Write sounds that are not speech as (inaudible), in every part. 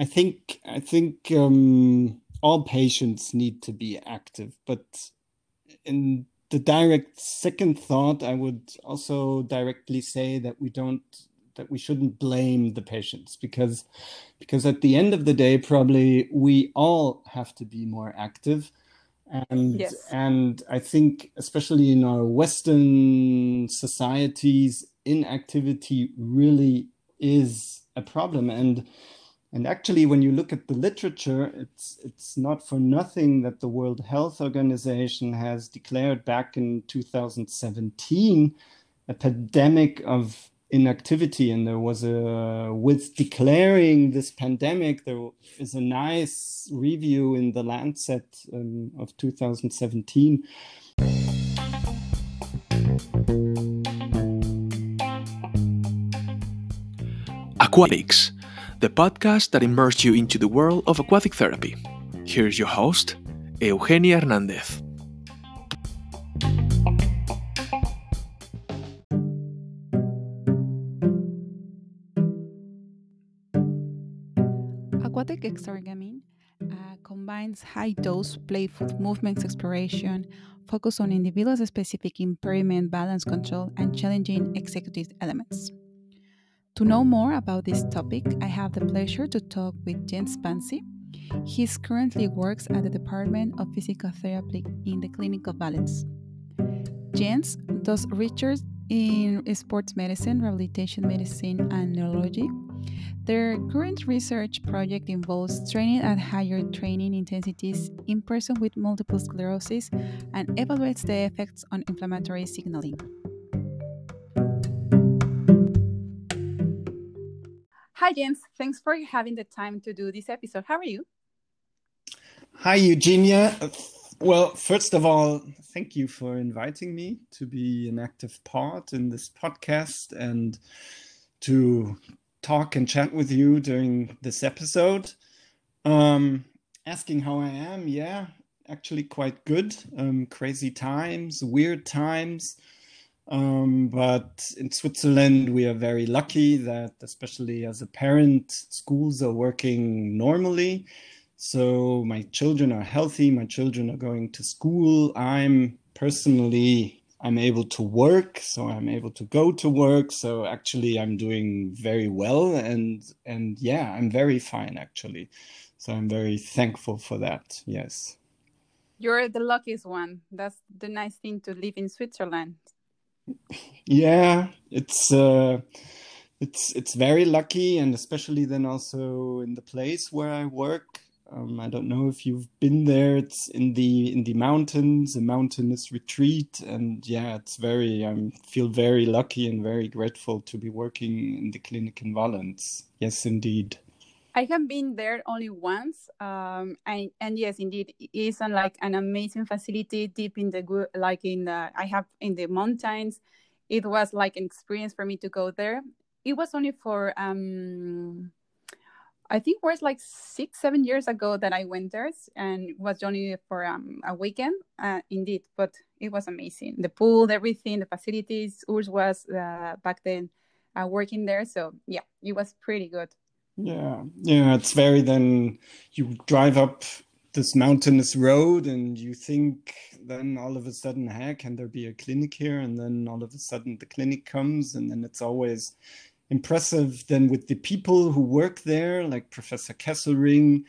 I think I think um, all patients need to be active, but in the direct second thought, I would also directly say that we don't that we shouldn't blame the patients because because at the end of the day, probably we all have to be more active. And yes. and I think especially in our Western societies, inactivity really is a problem. And and actually, when you look at the literature, it's it's not for nothing that the World Health Organization has declared back in 2017 a pandemic of inactivity. And there was a with declaring this pandemic, there is a nice review in the Lancet um, of 2017. Aquatics the podcast that immerses you into the world of aquatic therapy. Here's your host, Eugenia Hernandez. Aquatic exergaming uh, combines high dose playful movements exploration, focus on individual specific impairment, balance control, and challenging executive elements. To know more about this topic, I have the pleasure to talk with Jens Bansi. He currently works at the Department of Physical Therapy in the Clinic of Valens. Jens does research in sports medicine, rehabilitation medicine, and neurology. Their current research project involves training at higher training intensities in person with multiple sclerosis and evaluates the effects on inflammatory signaling. Hi, Jens. Thanks for having the time to do this episode. How are you? Hi, Eugenia. Well, first of all, thank you for inviting me to be an active part in this podcast and to talk and chat with you during this episode. Um, asking how I am, yeah, actually quite good. Um, crazy times, weird times. Um, but in Switzerland, we are very lucky that, especially as a parent, schools are working normally. So my children are healthy. My children are going to school. I'm personally, I'm able to work, so I'm able to go to work. So actually, I'm doing very well, and and yeah, I'm very fine actually. So I'm very thankful for that. Yes. You're the luckiest one. That's the nice thing to live in Switzerland yeah, it's uh, it's it's very lucky, and especially then also in the place where I work. Um, I don't know if you've been there. It's in the in the mountains, a mountainous retreat, and yeah, it's very. I feel very lucky and very grateful to be working in the clinic in Valens. Yes, indeed. I have been there only once, um, and, and yes, indeed, it is an, like an amazing facility deep in the like in the I have in the mountains. It was like an experience for me to go there. It was only for um, I think it was like six, seven years ago that I went there, and was only for um, a weekend. Uh, indeed, but it was amazing. The pool, everything, the facilities. Urs was uh, back then uh, working there, so yeah, it was pretty good. Yeah, yeah, it's very then you drive up this mountainous road and you think then all of a sudden, hey, can there be a clinic here? And then all of a sudden the clinic comes and then it's always impressive then with the people who work there, like Professor Kesselring,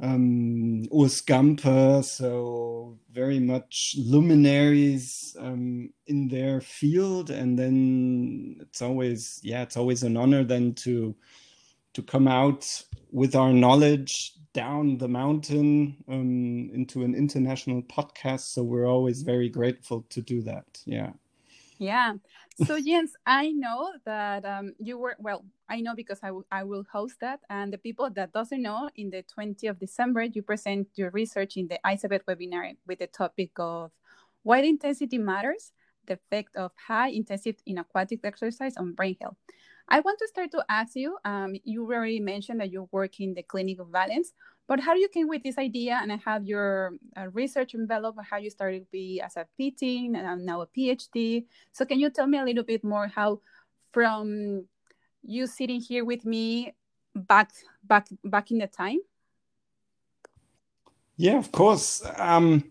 um, Urs Gamper, so very much luminaries um, in their field. And then it's always, yeah, it's always an honor then to to come out with our knowledge down the mountain um, into an international podcast. So we're always very grateful to do that. Yeah. Yeah. So (laughs) Jens, I know that um, you were well. I know because I, I will host that, and the people that doesn't know, in the 20th of December, you present your research in the ISABET webinar with the topic of why intensity matters, the effect of high intensity in aquatic exercise on brain health. I want to start to ask you. Um, you already mentioned that you work in the Clinic of Valens, but how you came with this idea and I have your uh, research envelope, how you started to be as a PT and now a PhD. So can you tell me a little bit more how, from you sitting here with me, back back back in the time? Yeah, of course. Um,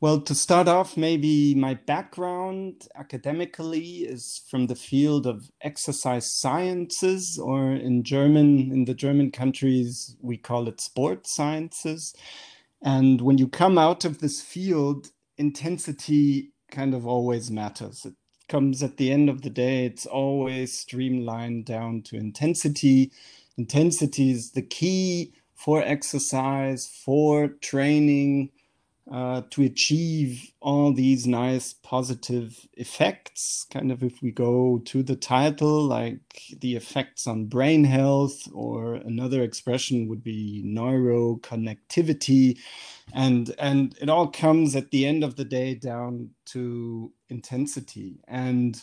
well, to start off, maybe my background academically is from the field of exercise sciences, or in German, in the German countries, we call it sport sciences. And when you come out of this field, intensity kind of always matters. It comes at the end of the day, it's always streamlined down to intensity. Intensity is the key for exercise, for training, uh, to achieve all these nice positive effects. Kind of, if we go to the title, like the effects on brain health, or another expression would be neuroconnectivity, and and it all comes at the end of the day down to intensity. And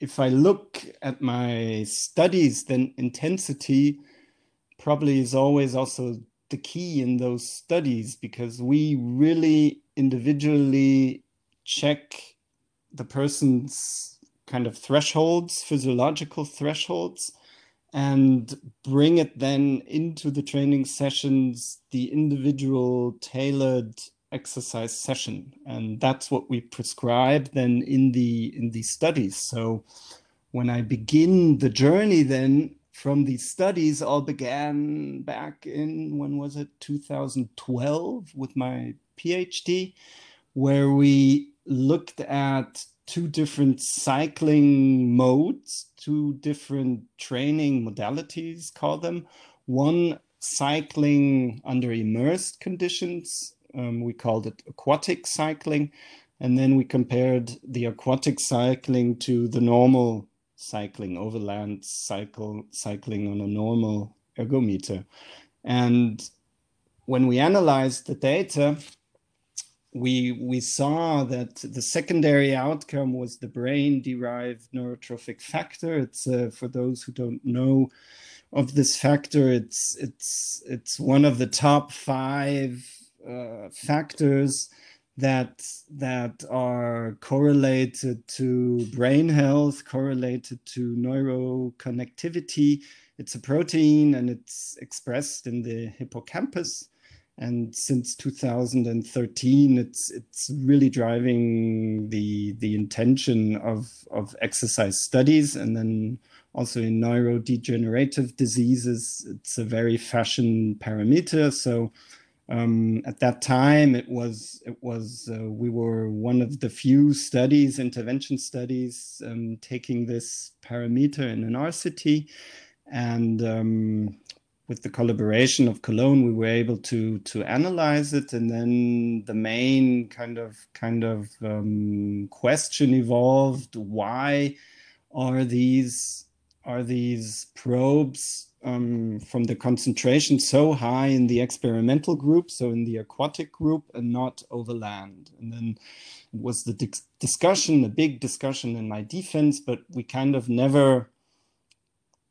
if I look at my studies, then intensity probably is always also the key in those studies because we really individually check the person's kind of thresholds, physiological thresholds, and bring it then into the training sessions, the individual tailored exercise session. And that's what we prescribe then in the in these studies. So when I begin the journey then from these studies all began back in when was it? 2012 with my phd where we looked at two different cycling modes two different training modalities call them. One cycling under immersed conditions um, we called it aquatic cycling and then we compared the aquatic cycling to the normal cycling, overland cycle cycling on a normal ergometer. And when we analyzed the data, we we saw that the secondary outcome was the brain-derived neurotrophic factor. It's uh, for those who don't know of this factor. It's it's it's one of the top five uh, factors that that are correlated to brain health, correlated to neuroconnectivity. It's a protein and it's expressed in the hippocampus. And since 2013, it's it's really driving the the intention of of exercise studies, and then also in neurodegenerative diseases, it's a very fashion parameter. So um, at that time, it was it was uh, we were one of the few studies, intervention studies, um, taking this parameter in an RCT, and um, with the collaboration of Cologne, we were able to to analyze it, and then the main kind of kind of um, question evolved: Why are these are these probes um, from the concentration so high in the experimental group, so in the aquatic group, and not over land. And then it was the di- discussion, a big discussion in my defense, but we kind of never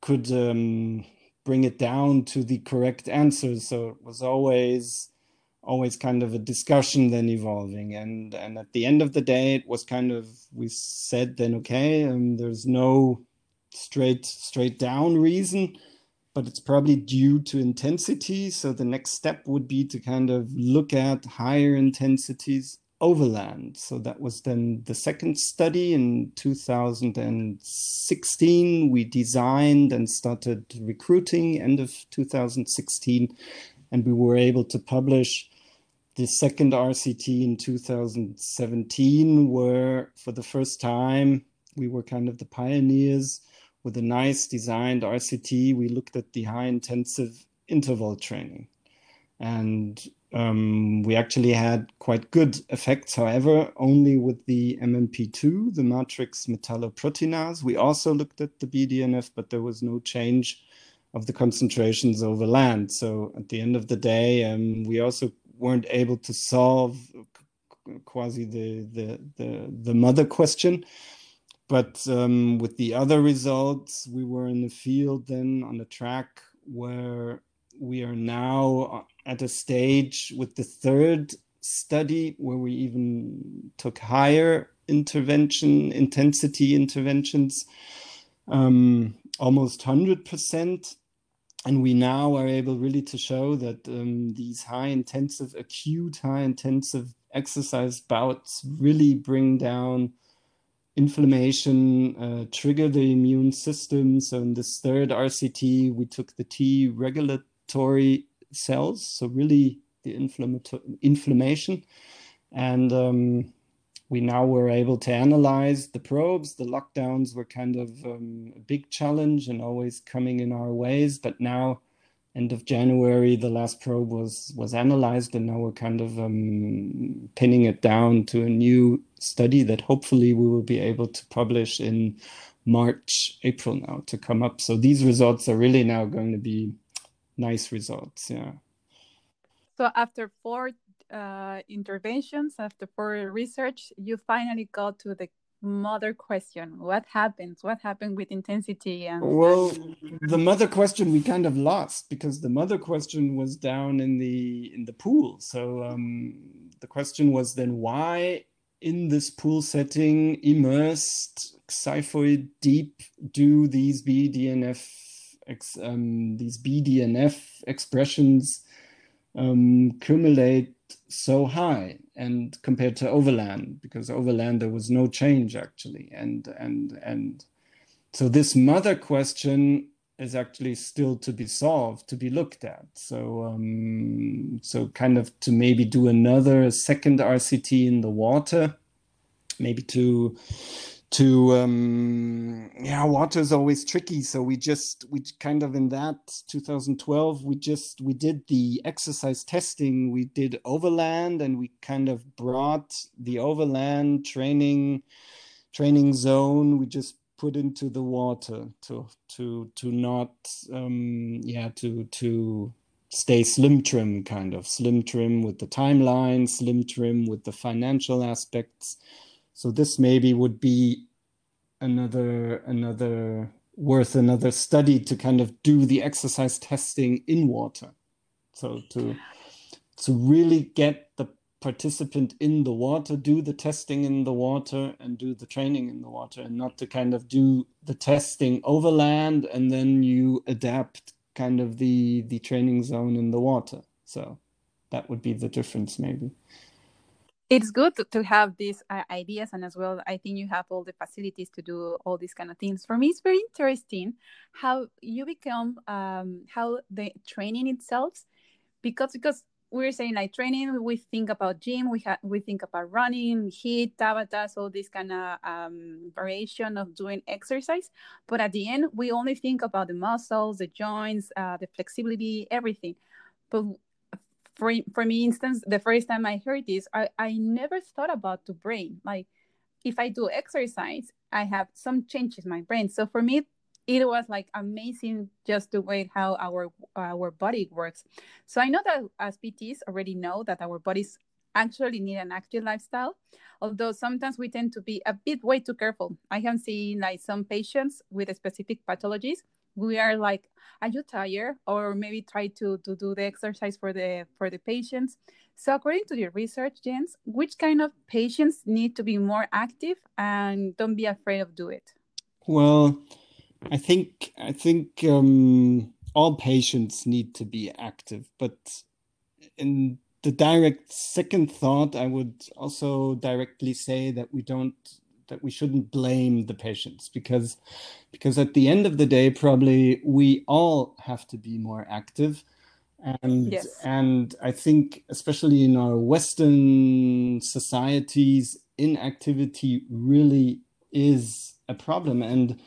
could um, bring it down to the correct answers. So it was always always kind of a discussion then evolving and and at the end of the day it was kind of we said then okay um, there's no straight straight down reason but it's probably due to intensity. So the next step would be to kind of look at higher intensities overland. So that was then the second study in 2016. We designed and started recruiting end of 2016, and we were able to publish the second RCT in 2017, where for the first time we were kind of the pioneers with a nice designed RCT, we looked at the high intensive interval training. And um, we actually had quite good effects, however, only with the MMP2, the matrix metalloproteinase. We also looked at the BDNF, but there was no change of the concentrations over land. So at the end of the day, um, we also weren't able to solve quasi the, the, the, the mother question but um, with the other results, we were in the field then on the track where we are now at a stage with the third study where we even took higher intervention intensity interventions, um, almost 100%. and we now are able really to show that um, these high intensive, acute high intensive exercise bouts really bring down inflammation, uh, trigger the immune system. So in this third RCT, we took the T regulatory cells, so really the inflammation, and um, we now were able to analyze the probes. The lockdowns were kind of um, a big challenge and always coming in our ways. But now, end of January, the last probe was was analyzed, and now we're kind of um, pinning it down to a new study that hopefully we will be able to publish in March, April now to come up. So these results are really now going to be nice results. Yeah. So after four uh, interventions, after four research, you finally got to the mother question what happens what happened with intensity and well the mother question we kind of lost because the mother question was down in the in the pool so um, the question was then why in this pool setting immersed xiphoid deep do these bdnf ex, um, these bdnf expressions um, accumulate so high and compared to overland because overland there was no change actually. And and and so this mother question is actually still to be solved to be looked at. So um, so kind of to maybe do another second rct in the water maybe to to um yeah water is always tricky. So we just we kind of in that 2012 we just we did the exercise testing. We did overland and we kind of brought the overland training training zone. We just put into the water to to to not um yeah to to stay slim trim kind of slim trim with the timeline slim trim with the financial aspects so this maybe would be another another worth another study to kind of do the exercise testing in water. So to to really get the participant in the water, do the testing in the water and do the training in the water and not to kind of do the testing over land and then you adapt kind of the the training zone in the water. So that would be the difference maybe it's good to, have these uh, ideas and as well i think you have all the facilities to do all these kind of things for me it's very interesting how you become um, how the training itself because because we're saying like training we think about gym we have we think about running HIIT, tabata all this kind of um, variation of doing exercise. But at the end we only think about the muscles the joints uh, the flexibility everything. But for for me instance the first time i heard this i i never thought about the brain. Like if i do exercise i have some changes in my brain. So for me it was like amazing just the way how our our body works. So i know that as pts already know that our bodies actually need an active lifestyle although sometimes we tend to be a bit way too careful. I have seen like some patients with specific pathologies we are like are you tired? or maybe try to, to do the exercise for the for the patients. So according to your research jens which kind of patients need to be more active and don't be afraid of do it? Well i think i think um, all patients need to be active but in the direct second thought i would also directly say that we don't that we shouldn't blame the patients because because at the end of the day probably we all have to be more active and yes. and i think especially in our western societies inactivity really is a problem and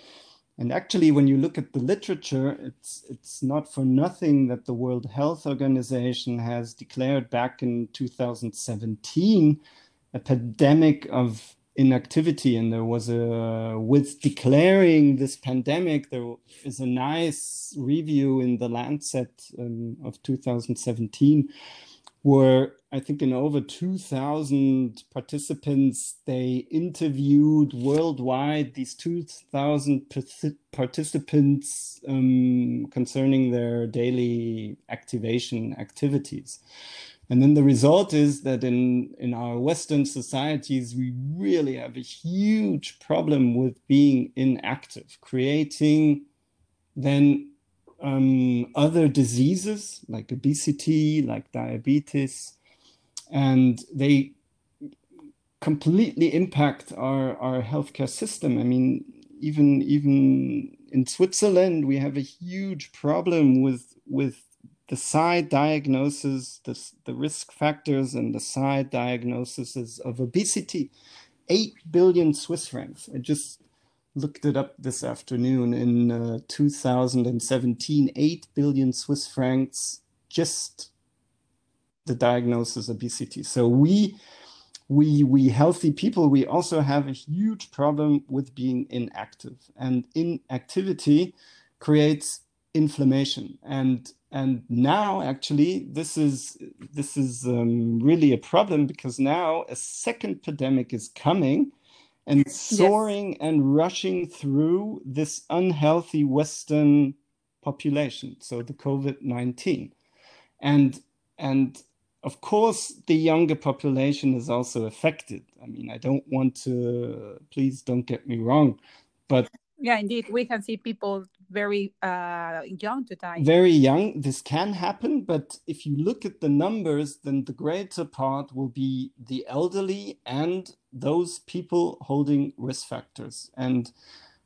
and actually when you look at the literature it's it's not for nothing that the world health organization has declared back in 2017 a pandemic of inactivity. And there was a with declaring this pandemic there is a nice review in the lancet um, of 2017 where i think in over 2000 participants they interviewed worldwide these 2000 participants um, concerning their daily activation activities. And then the result is that in, in our Western societies, we really have a huge problem with being inactive, creating then um, other diseases like obesity, like diabetes, and they completely impact our, our healthcare system. I mean, even even in Switzerland, we have a huge problem with with the side diagnosis, the, the risk factors, and the side diagnoses of obesity. Eight billion Swiss francs. I just looked it up this afternoon in uh, 2017. Eight billion Swiss francs just the diagnosis obesity. So we we we healthy people we also have a huge problem with being inactive and inactivity creates inflammation and and now actually this is this is um, really a problem because now a second pandemic is coming and (laughs) soaring yes. and rushing through this unhealthy western population so the covid-19 and and of course, the younger population is also affected. I mean, I don't want to, please don't get me wrong, but. Yeah, indeed. We can see people very uh, young to die. Very young. This can happen, but if you look at the numbers, then the greater part will be the elderly and those people holding risk factors. And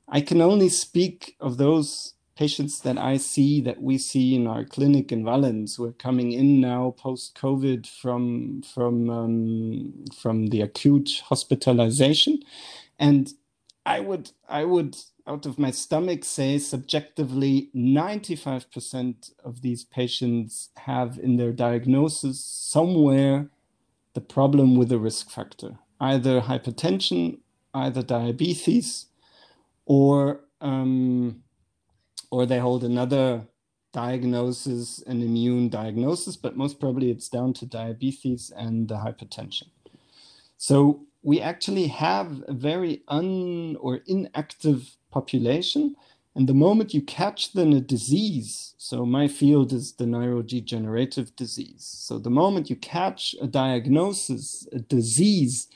I can only speak of those patients that I see that we see in our clinic in Valens. Who are coming in now post COVID from from um, from the acute hospitalization, and I would I would out of my stomach say subjectively 95% of these patients have in their diagnosis somewhere the problem with a risk factor either hypertension either diabetes or um, or they hold another diagnosis, an immune diagnosis, but most probably it's down to diabetes and the hypertension. So we actually have a very un or inactive population. And the moment you catch then a disease, so my field is the neurodegenerative disease. So the moment you catch a diagnosis, a disease,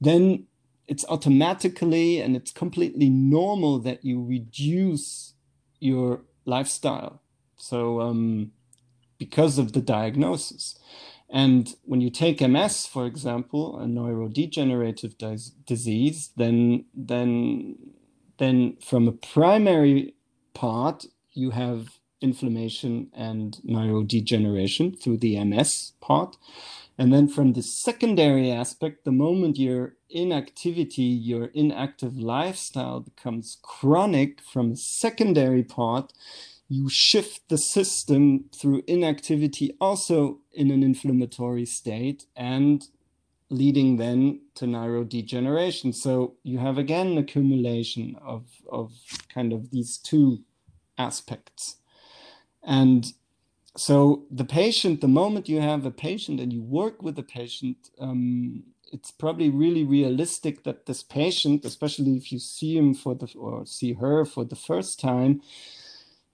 then it's automatically and it's completely normal that you reduce your lifestyle. So, um, because of the diagnosis. And when you take MS, for example, a neurodegenerative dis- disease, then then then from a primary part you have inflammation and neurodegeneration through the MS part. And then from the secondary aspect, the moment your inactivity, your inactive lifestyle becomes chronic from a secondary part, you shift the system through inactivity also in an inflammatory state and leading then to neurodegeneration. So you have again an accumulation of, of kind of these two aspects. And so the patient, the moment you have a patient and you work with the patient, um, it's probably really realistic that this patient, especially if you see him for the or see her for the first time,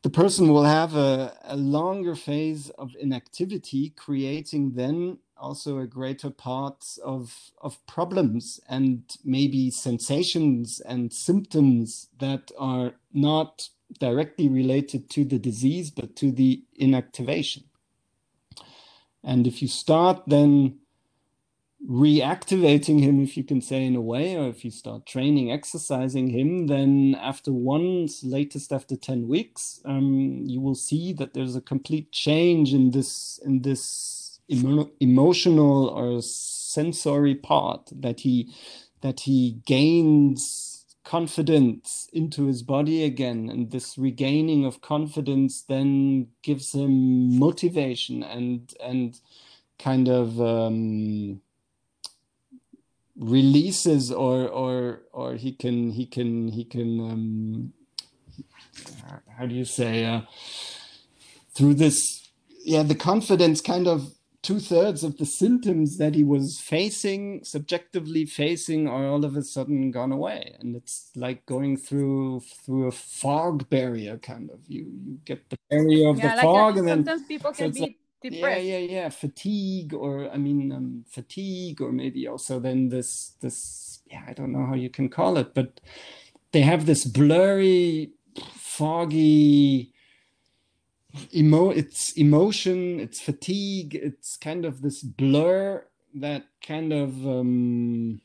the person will have a, a longer phase of inactivity, creating then also a greater part of of problems and maybe sensations and symptoms that are not directly related to the disease, but to the inactivation. And if you start then reactivating him, if you can say in a way, or if you start training, exercising him, then after once, latest after 10 weeks, um, you will see that there's a complete change in this in this emo emotional or sensory part that he that he gains confidence into his body again and this regaining of confidence then gives him motivation and and kind of um, releases or or or he can he can he can um, how do you say uh, through this yeah the confidence kind of two thirds of the symptoms that he was facing, subjectively facing, are all of a sudden gone away. And it's like going through through a fog barrier, kind of. You you get the barrier of yeah, the like fog, and then sometimes people can so be. Like, depressed. Yeah, yeah, yeah. Fatigue, or I mean, um, fatigue, or maybe also then this, this. Yeah, I don't know how you can call it, but they have this blurry, foggy emo it's emotion it's fatigue it's kind of this blur that kind of um,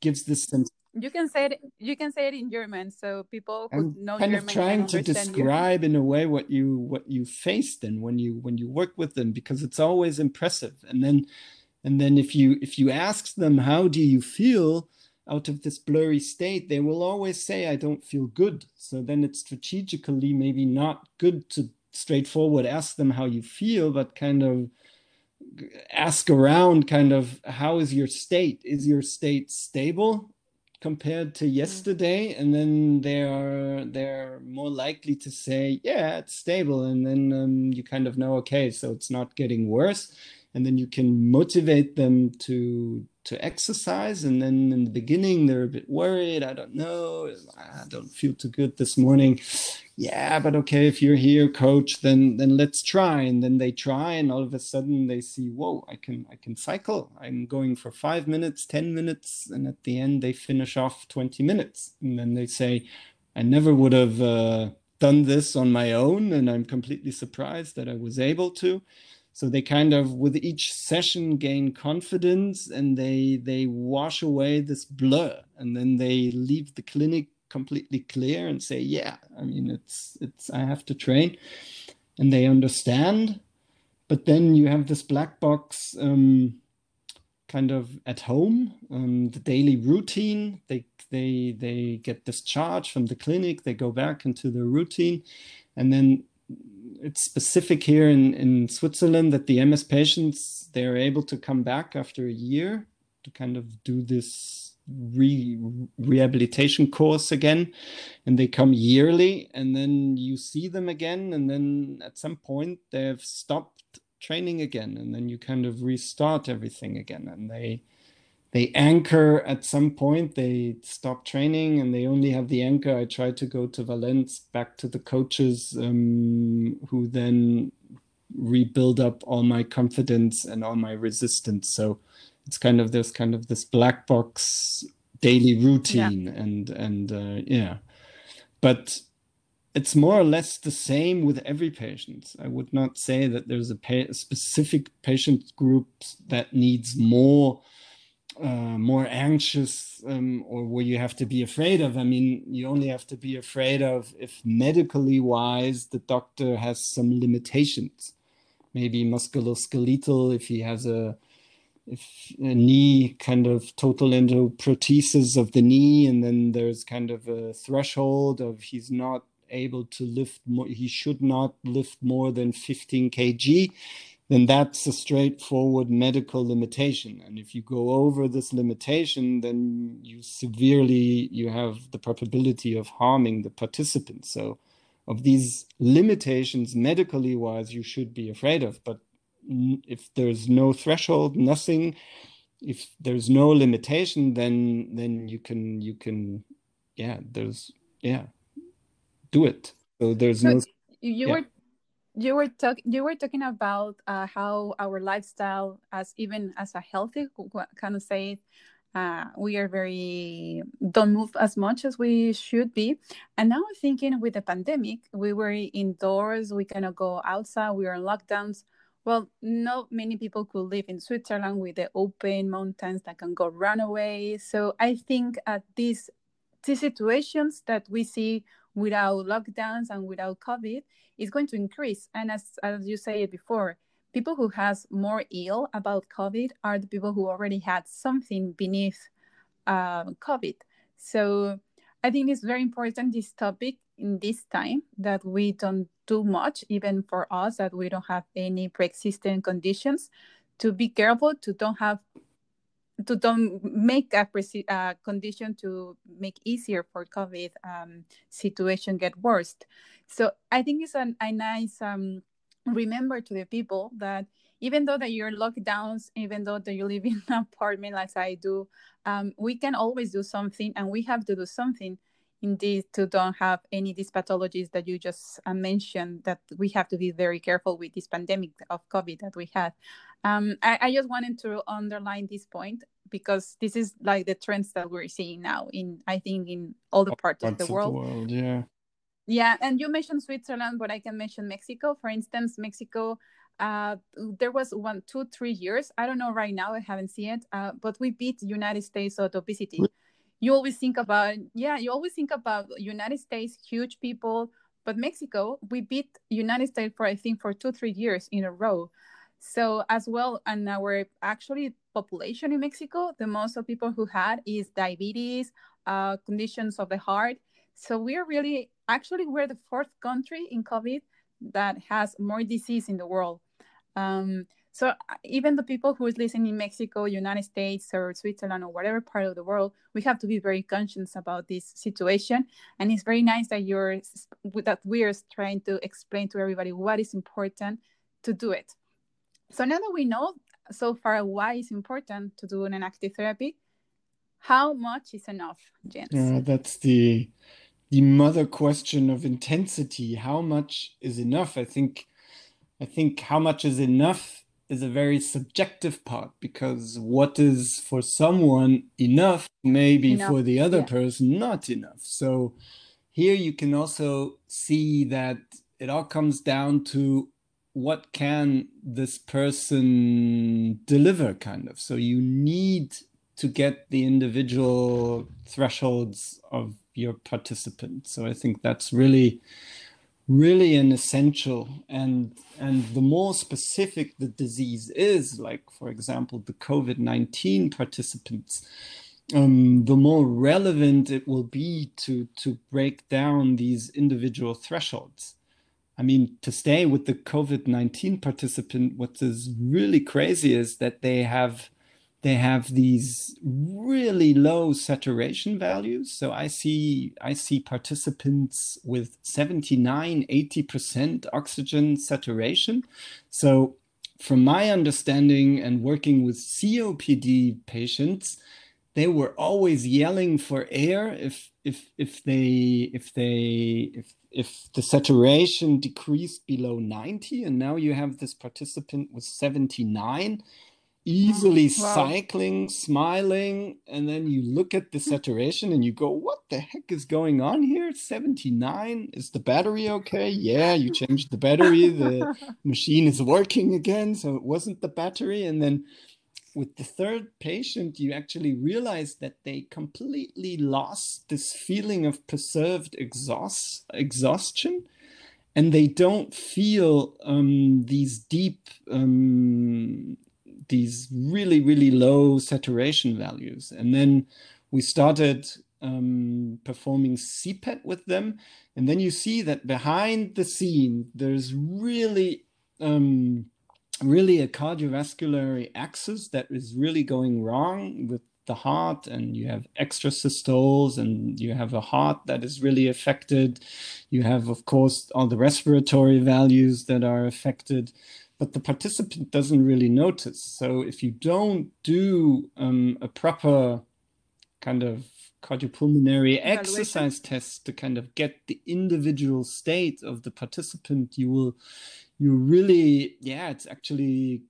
gives this sense. You can say it you can say it in german so people who I'm know kind german of trying to you. describe in a way what you what you face then when you when you work with them because it's always impressive. And then and then if you if you ask them how do you feel out of this blurry state they will always say i don't feel good. So then it's strategically maybe not good to straightforward ask them how you feel but kind of ask around kind of how is your state? Is your state stable compared to yesterday? And then they are they're more likely to say yeah it's stable. And then um, you kind of know okay so it's not getting worse. And then you can motivate them to to exercise and then in the beginning they're a bit worried i don't know i don't feel too good this morning. Yeah but okay if you're here coach then then let's try. And then they try and all of a sudden they see whoa i can i can cycle. I'm going for five minutes ten minutes and at the end they finish off 20 minutes. And then they say i never would have uh, done this on my own and i'm completely surprised that i was able to so they kind of with each session gain confidence and they they wash away this blur. And then they leave the clinic completely clear and say yeah i mean it's it's i have to train. And they understand. But then you have this black box um, kind of at home um, the daily routine. They they they get discharged from the clinic. They go back into their routine. And then it's specific here in, in Switzerland that the MS patients they're able to come back after a year to kind of do this re rehabilitation course again. And they come yearly and then you see them again and then at some point they've stopped training again and then you kind of restart everything again and they they anchor at some point they stop training and they only have the anchor. I try to go to Valens back to the coaches um, who then rebuild up all my confidence and all my resistance. So it's kind of this kind of this black box daily routine yeah. and and uh, yeah. But it's more or less the same with every patient. I would not say that there's a, pa- a specific patient group that needs more uh, more anxious um, or what you have to be afraid of. I mean, you only have to be afraid of if medically wise the doctor has some limitations, maybe musculoskeletal, if he has a if a knee kind of total endoprothesis of the knee, and then there's kind of a threshold of he's not able to lift more, he should not lift more than 15 kg then that's a straightforward medical limitation. And if you go over this limitation, then you severely you have the probability of harming the participants. So of these limitations medically wise you should be afraid of but if there's no threshold nothing if there's no limitation then then you can you can yeah there's yeah do it so there's so no you yeah. were you were talking you were talking about uh, how our lifestyle as even as a healthy kind of say uh, we are very don't move as much as we should be. And now i'm thinking with the pandemic we were indoors we cannot go outside we are in lockdowns. Well not many people could live in switzerland with the open mountains that can go run away. So i think at these these situations that we see without lockdowns and without covid is going to increase. And as, as you said before, people who has more ill about COVID are the people who already had something beneath uh, COVID. So I think it's very important this topic in this time that we don't do much, even for us that we don't have any pre-existing conditions, to be careful to don't have to don't make a condition to make easier for COVID um, situation get worse. So I think it's an, a nice um, remember to the people that even though that you're locked down, even though that you live in an apartment like I do, um, we can always do something, and we have to do something indeed to don't have any these pathologies that you just uh, mentioned that we have to be very careful with this pandemic of covid that we had um, I, I, just wanted to underline this point because this is like the trends that we're seeing now in i think in all the parts, parts of the world, the world yeah yeah, and you mentioned Switzerland, but I can mention Mexico. For instance, Mexico, uh, there was one, two, three years. I don't know right now. I haven't seen it, uh, but we beat United States of obesity. You always think about, yeah, you always think about United States, huge people, but Mexico, we beat United States for I think for two, three years in a row. So as well, and our actually population in Mexico, the most of people who had is diabetes, uh, conditions of the heart. So we are really actually we're the fourth country in COVID that has more disease in the world. Um, so even the people who is listening in Mexico, United States, or Switzerland, or whatever part of the world, we have to be very conscious about this situation. And it's very nice that you're that we're trying to explain to everybody what is important to do it. So now that we know so far why it's important to do an active therapy, how much is enough, Jens? Yeah, uh, that's the the mother question of intensity. How much is enough? I think I think how much is enough is a very subjective part because what is for someone enough may be enough. for the other yeah. person not enough. So here you can also see that it all comes down to what can this person deliver kind of? So you need to get the individual thresholds of your participant. So i think that's really really an essential. And and the more specific the disease is like for example the covid-19 participants um, the more relevant it will be to to break down these individual thresholds I mean, to stay with the COVID 19 participant, what is really crazy is that they have they have these really low saturation values. So i see i see participants with 79 80% oxygen saturation. So from my understanding and working with copd patients they were always yelling for air if if if they if they if if the saturation decreased below 90 and now you have this participant with 79 easily wow. cycling smiling and then you look at the (laughs) saturation and you go what the heck is going on here? 79 is the battery okay? Yeah you changed the battery. The (laughs) machine is working again so it wasn't the battery. And then with the third patient, you actually realize that they completely lost this feeling of perceived exhaust, exhaustion. And they don't feel um, these deep, um, these really, really low saturation values. And then we started um, performing CPET with them. And then you see that behind the scene, there's really um, really a cardiovascular axis that is really going wrong with the heart and you have extra systoles and you have a heart that is really affected. You have of course all the respiratory values that are affected but the participant doesn't really notice. So if you don't do um, a proper kind of cardiopulmonary exercise test to kind of get the individual state of the participant you will you really yeah it's actually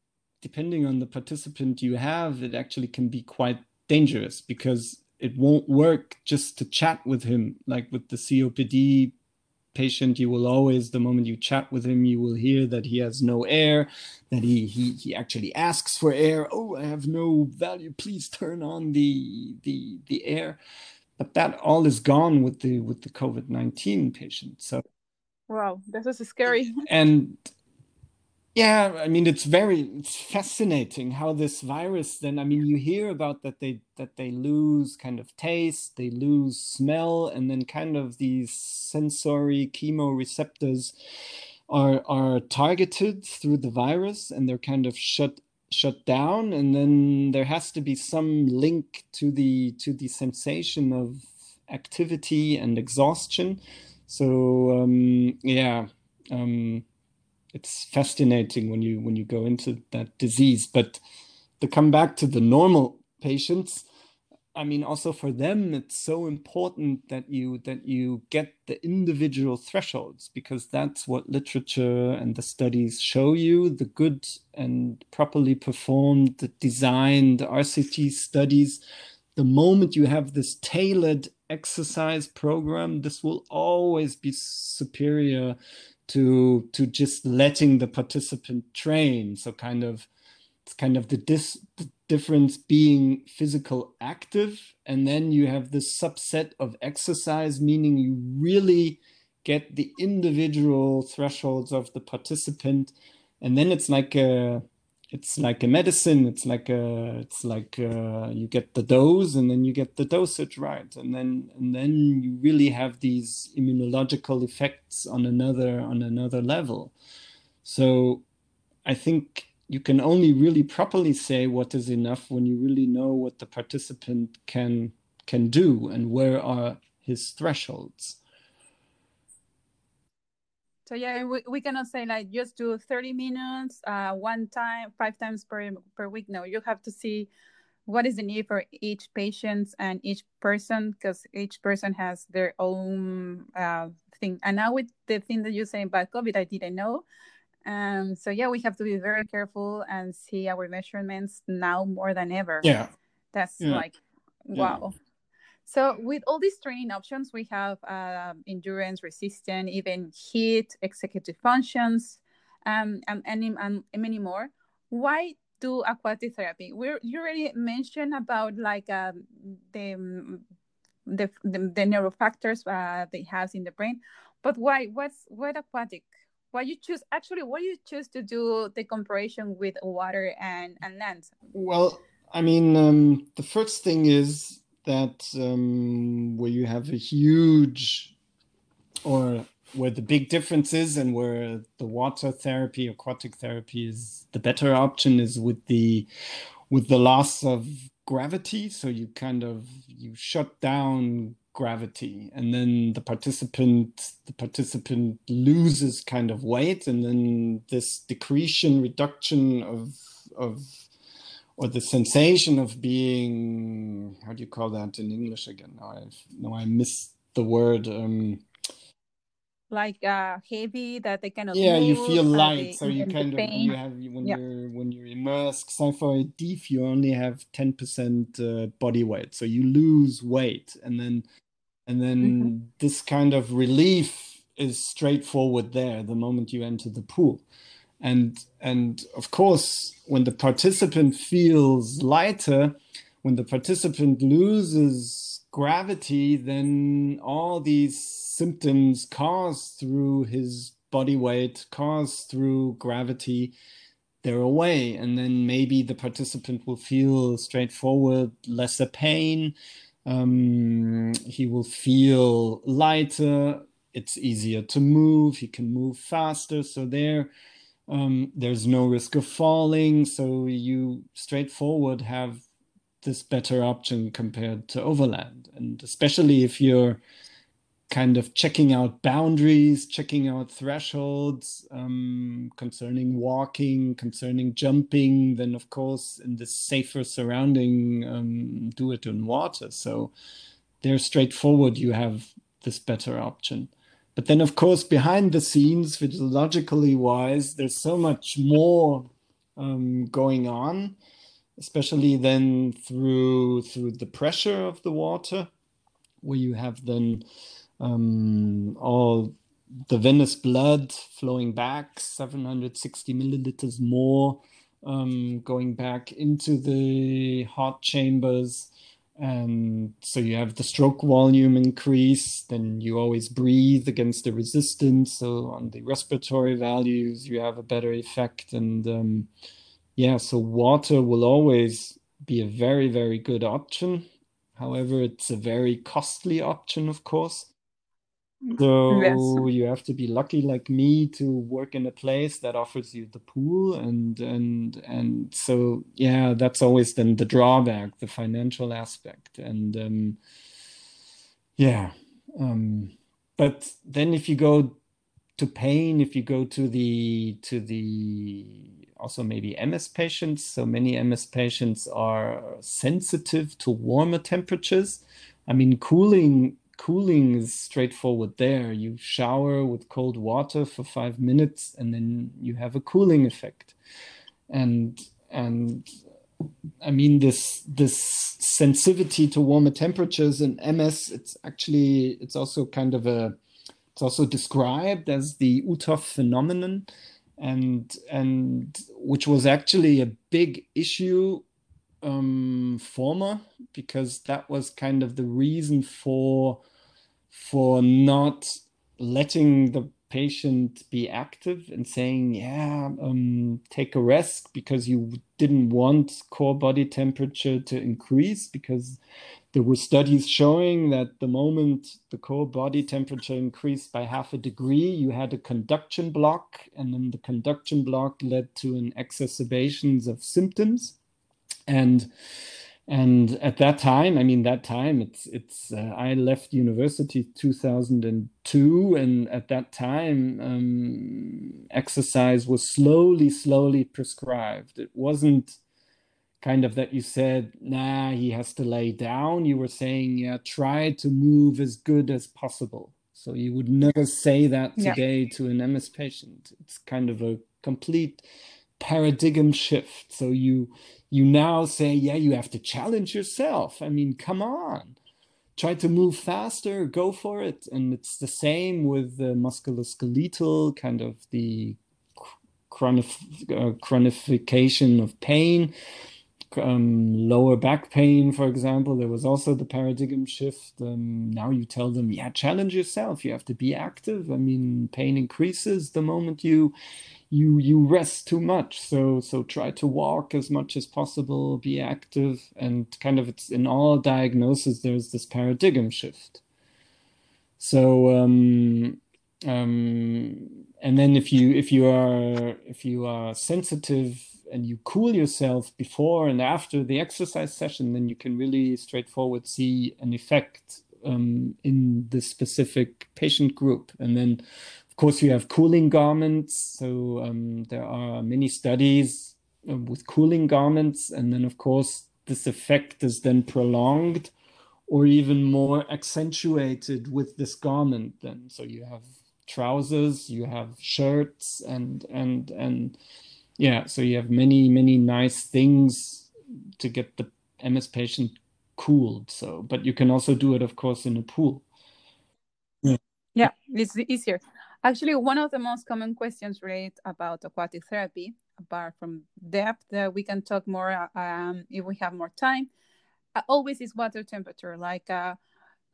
depending on the participant you have it actually can be quite dangerous because it won't work just to chat with him. Like with the copd patient you will always the moment you chat with him you will hear that he has no air that he he, he actually asks for air. Oh i have no value. Please turn on the the the air. But that all is gone with the with the covid-19 patient so wow this is scary. And yeah, I mean it's very it's fascinating how this virus then I mean you hear about that they that they lose kind of taste, they lose smell and then kind of these sensory chemoreceptors are are targeted through the virus and they're kind of shut shut down and then there has to be some link to the to the sensation of activity and exhaustion. So um yeah, um it's fascinating when you when you go into that disease. But to come back to the normal patients, I mean, also for them, it's so important that you that you get the individual thresholds because that's what literature and the studies show you. The good and properly performed, the designed RCT studies, the moment you have this tailored exercise program, this will always be superior to to just letting the participant train. So kind of it's kind of the, dis, the difference being physical active, and then you have this subset of exercise, meaning you really get the individual thresholds of the participant, and then it's like a it's like a medicine it's like a it's like a, you get the dose and then you get the dosage right? And then and then you really have these immunological effects on another on another level. So i think you can only really properly say what is enough when you really know what the participant can can do and where are his thresholds so yeah, we, we cannot say like just do 30 minutes, uh, one time, five times per, per week. No, you have to see what is the need for each patient and each person because each person has their own uh, thing. And now with the thing that you say about COVID, I didn't know. Um, so yeah, we have to be very careful and see our measurements now more than ever. Yeah. That's yeah. like, wow. Yeah. So with all these training options, we have um, endurance, resistance, even heat, executive functions, um, and, and, and many more. Why do aquatic therapy? We you already mentioned about like um, the, the, the the neurofactors uh, they have in the brain, but why? What's what aquatic? Why you choose actually? Why you choose to do the comparison with water and and land? Well, I mean, um, the first thing is that um, where you have a huge or where the big difference is and where the water therapy aquatic therapy is the better option is with the with the loss of gravity. So you kind of you shut down gravity and then the participant the participant loses kind of weight and then this decretion reduction of of or the sensation of being how do you call that in english again now i now i missed the word um like uh heavy that they cannot yeah you feel light so you kind of you have when yeah. you're when you're immersed so for a DIF you only have 10% uh, body weight so you lose weight and then and then mm-hmm. this kind of relief is straightforward there the moment you enter the pool and and of course when the participant feels lighter when the participant loses gravity then all these symptoms caused through his body weight caused through gravity they're away. And then maybe the participant will feel straightforward lesser pain. Um, he will feel lighter. It's easier to move. He can move faster. So there um, there's no risk of falling, so you straightforward have this better option compared to overland. And especially if you're kind of checking out boundaries, checking out thresholds um, concerning walking, concerning jumping, then of course in this safer surrounding, um, do it in water. So they're straightforward. You have this better option. But then, of course, behind the scenes, physiologically wise, there's so much more um, going on, especially then through through the pressure of the water, where you have then um, all the venous blood flowing back, 760 milliliters more um, going back into the heart chambers and so you have the stroke volume increase then you always breathe against the resistance. So on the respiratory values you have a better effect. And um, yeah so water will always be a very very good option. However it's a very costly option of course so yes. you have to be lucky like me to work in a place that offers you the pool and and and so yeah, that's always then the drawback, the financial aspect. And um yeah. Um but then if you go to pain, if you go to the to the also maybe MS patients, so many MS patients are sensitive to warmer temperatures. I mean, cooling cooling is straightforward there. You shower with cold water for five minutes and then you have a cooling effect. And and I mean this this sensitivity to warmer temperatures in ms it's actually it's also kind of a it's also described as the Uhthoff phenomenon and and which was actually a big issue um, former because that was kind of the reason for for not letting the patient be active and saying yeah um, take a rest because you didn't want core body temperature to increase because there were studies showing that the moment the core body temperature increased by half a degree, you had a conduction block, and then the conduction block led to an exacerbations of symptoms. And and at that time, I mean, that time, it's it's. Uh, I left university 2002, and at that time, um, exercise was slowly, slowly prescribed. It wasn't kind of that you said, nah, he has to lay down. You were saying, yeah, try to move as good as possible. So you would never say that today yeah. to an MS patient. It's kind of a complete paradigm shift. So you you now say, yeah, you have to challenge yourself. I mean, come on. Try to move faster, go for it. And it's the same with the musculoskeletal, kind of the chronif- uh, chronification of pain um, lower back pain, for example, there was also the paradigm shift. Um, now you tell them, yeah, challenge yourself. You have to be active. I mean, pain increases the moment you you you rest too much. So so try to walk as much as possible. Be active, and kind of it's in all diagnosis. There's this paradigm shift. So um, um, and then if you if you are if you are sensitive and you cool yourself before and after the exercise session, then you can really straightforward see an effect um, in the specific patient group. And then, course, you have cooling garments. So um, there are many studies uh, with cooling garments. And then, of course, this effect is then prolonged or even more accentuated with this garment then. So you have trousers, you have shirts and, and, and, yeah so you have many many nice things to get the ms patient cooled so but you can also do it of course in a pool yeah, yeah it's easier actually one of the most common questions related about aquatic therapy apart from depth that we can talk more um, if we have more time. Uh, always is water temperature. Like uh,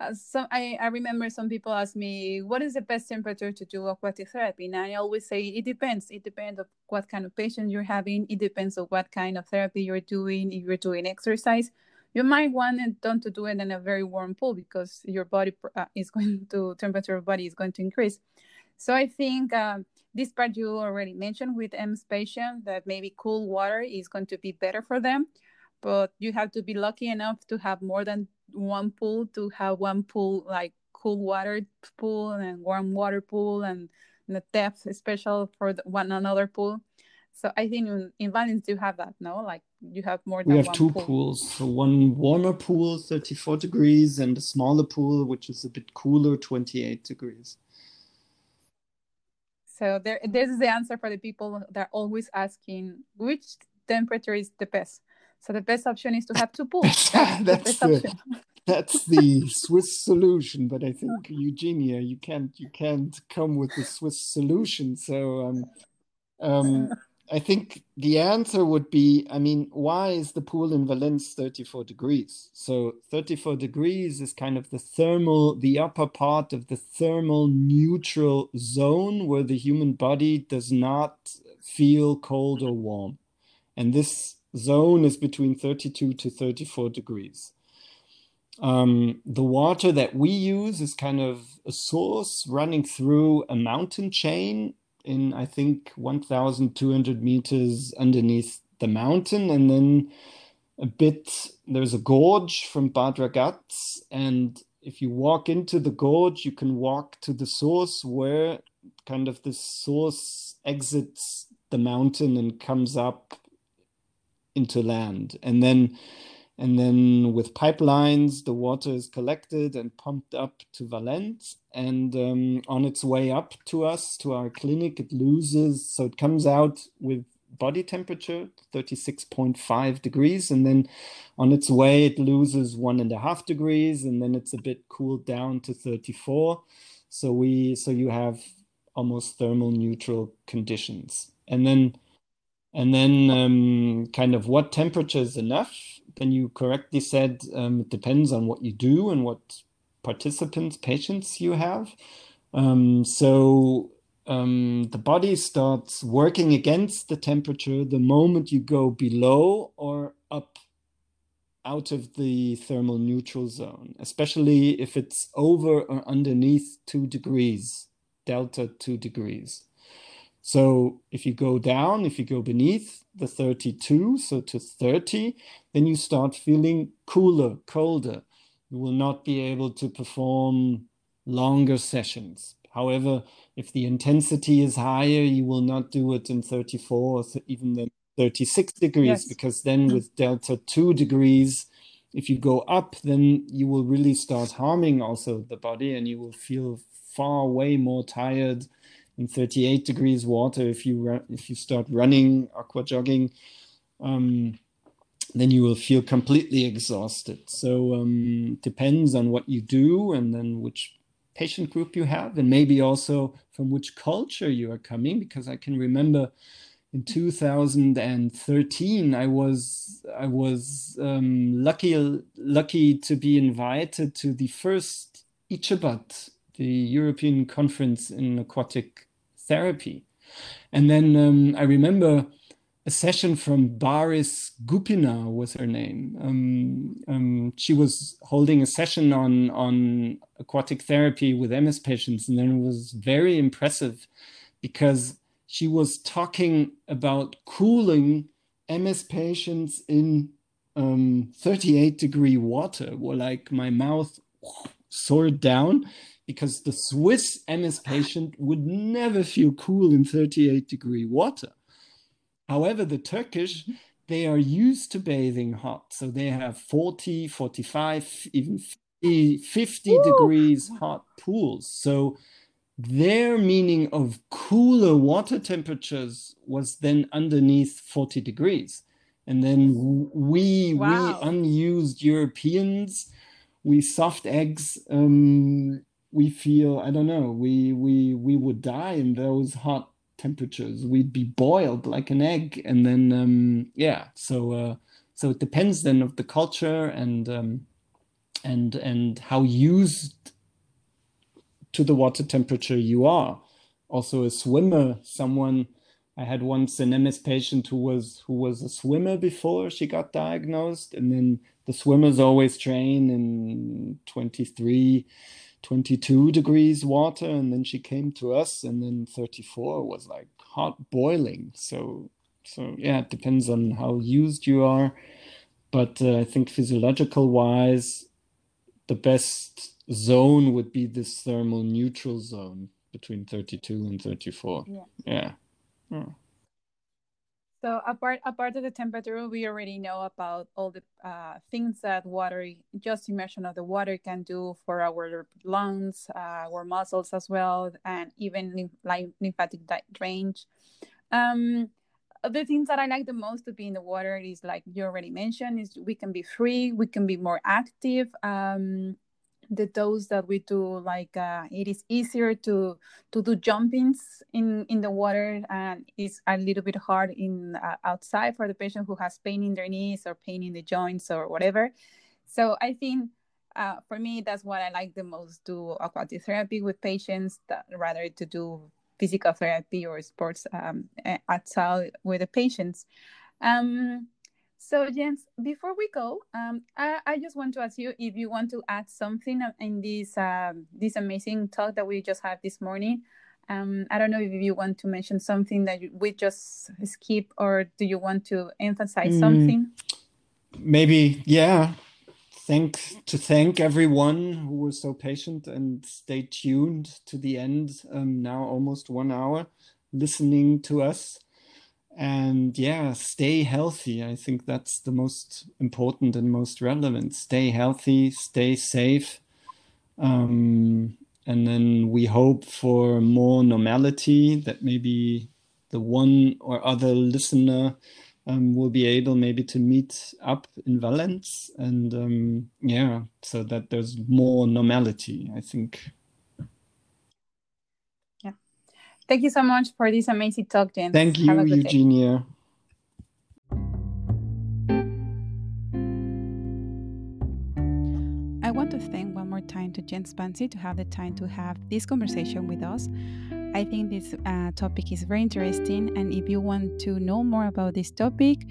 uh, so I, I remember some people ask me what is the best temperature to do aquatic therapy? And i always say it depends. It depends of what kind of patient you're having. It depends on what kind of therapy you're doing. If you're doing exercise you might want it done to do it in a very warm pool because your body uh, is (laughs) going to temperature of body is going to increase so i think uh, this part you already mentioned with ms patient that maybe cool water is going to be better for them but you have to be lucky enough to have more than one pool to have one pool like cool water pool and warm water pool and the depth special for the one another pool. So i think in, in Valens you have that no? Like you have more than we have two pool. pools. So one warmer pool 34 degrees and a smaller pool which is a bit cooler 28 degrees so there this is the answer for the people that are always asking which temperature is the best so the best option is to have two pools. (laughs) that's, the, the (laughs) that's the Swiss solution. But I think Eugenia, you can't you can't come with the Swiss solution. So um, um, I think the answer would be, I mean, why is the pool in Valens 34 degrees? So 34 degrees is kind of the thermal, the upper part of the thermal neutral zone where the human body does not feel cold or warm. And this zone is between 32 to 34 degrees. Um, the water that we use is kind of a source running through a mountain chain in, I think, 1,200 meters underneath the mountain. And then a bit, there's a gorge from Bad Ragaz. And if you walk into the gorge, you can walk to the source where kind of the source exits the mountain and comes up into land and then and then with pipelines the water is collected and pumped up to Valens and um, on its way up to us to our clinic it loses so it comes out with body temperature, 36.5 degrees. And then on its way, it loses one and a half degrees, and then it's a bit cooled down to 34. So we so you have almost thermal neutral conditions. And then and then um, kind of what temperature is enough? Then you correctly said um, it depends on what you do and what participants, patients you have. Um, so um, the body starts working against the temperature the moment you go below or up out of the thermal neutral zone, especially if it's over or underneath two degrees, delta two degrees. So if you go down, if you go beneath the 32, so to 30, then you start feeling cooler, colder. You will not be able to perform longer sessions. However, if the intensity is higher, you will not do it in 34 or even then 36 degrees, yes. because then mm-hmm. with delta 2 degrees, if you go up, then you will really start harming also the body and you will feel far way more tired in 38 degrees water if you if you start running aqua jogging um, then you will feel completely exhausted. So um, depends on what you do and then which patient group you have and maybe also from which culture you are coming because i can remember in 2013 i was i was um, lucky lucky to be invited to the first ICEBAT the European Conference in Aquatic Therapy. And then um, I remember a session from Baris Gupina was her name. Um, um, she was holding a session on on aquatic therapy with MS patients, and then it was very impressive because she was talking about cooling MS patients in um, 38 degree water. Well, like my mouth soared down because the Swiss MS patient would never feel cool in 38 degree water. However, the Turkish, they are used to bathing hot. So they have 40, 45, even 50, 50 degrees hot pools. So their meaning of cooler water temperatures was then underneath 40 degrees. And then we, wow. we unused Europeans, we soft eggs, um, we feel I don't know we we we would die in those hot temperatures. We'd be boiled like an egg, and then um, yeah. So uh, so it depends then of the culture and um, and and how used to the water temperature you are. Also, a swimmer, someone. I had once an MS patient who was who was a swimmer before she got diagnosed, and then the swimmers always train in 23 22 degrees water and then she came to us and then 34 was like hot boiling. So so yeah it depends on how used you are. But uh, i think physiological wise the best zone would be this thermal neutral zone between 32 and 34 yeah. Yeah, yeah. So apart apart of the temperature, we already know about all the uh, things that water, just immersion of the water can do for our lungs, uh, our muscles as well, and even lymph lymphatic drainage. Um, the things that I like the most to be in the water is like you already mentioned, is we can be free, we can be more active. Um, the dose that we do like uh, it is easier to to do jumpings in in the water and it's a little bit hard in uh, outside for the patient who has pain in their knees or pain in the joints or whatever. So i think uh, for me that's what i like the most do aquatic therapy with patients that, rather to do physical therapy or sports um, outside with the patients. Um, so, Jens, before we go, um, I, I, just want to ask you if you want to add something in this um, this amazing talk that we just had this morning. Um, I don't know if you want to mention something that we just skip, or do you want to emphasize mm, something? Maybe, yeah. Thank to thank everyone who was so patient and stay tuned to the end. Um, now almost one hour listening to us and yeah stay healthy. I think that's the most important and most relevant. Stay healthy stay safe. Um, and then we hope for more normality that maybe the one or other listener um, will be able maybe to meet up in Valens. And um, yeah, so that there's more normality, I think. Yeah. Thank you so much for this amazing talk, Jen. Thank you, Eugenia. Day. I want to thank one more time to Jens Bansi to have the time to have this conversation with us. I think this uh, topic is very interesting. And if you want to know more about this topic,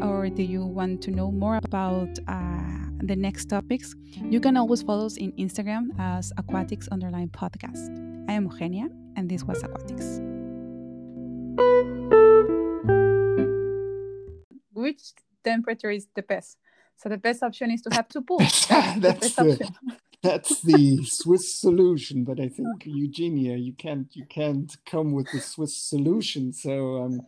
or do you want to know more about uh, the next topics, you can always follow us in Instagram as Aquatics Underline Podcast. I am Eugenia, and this was Aquatics. Which temperature is the best? So the best option is to have two pools. That's, (laughs) That's the, the (laughs) that's the Swiss solution. But I think Eugenia, you can't you can't come with the Swiss solution. So um,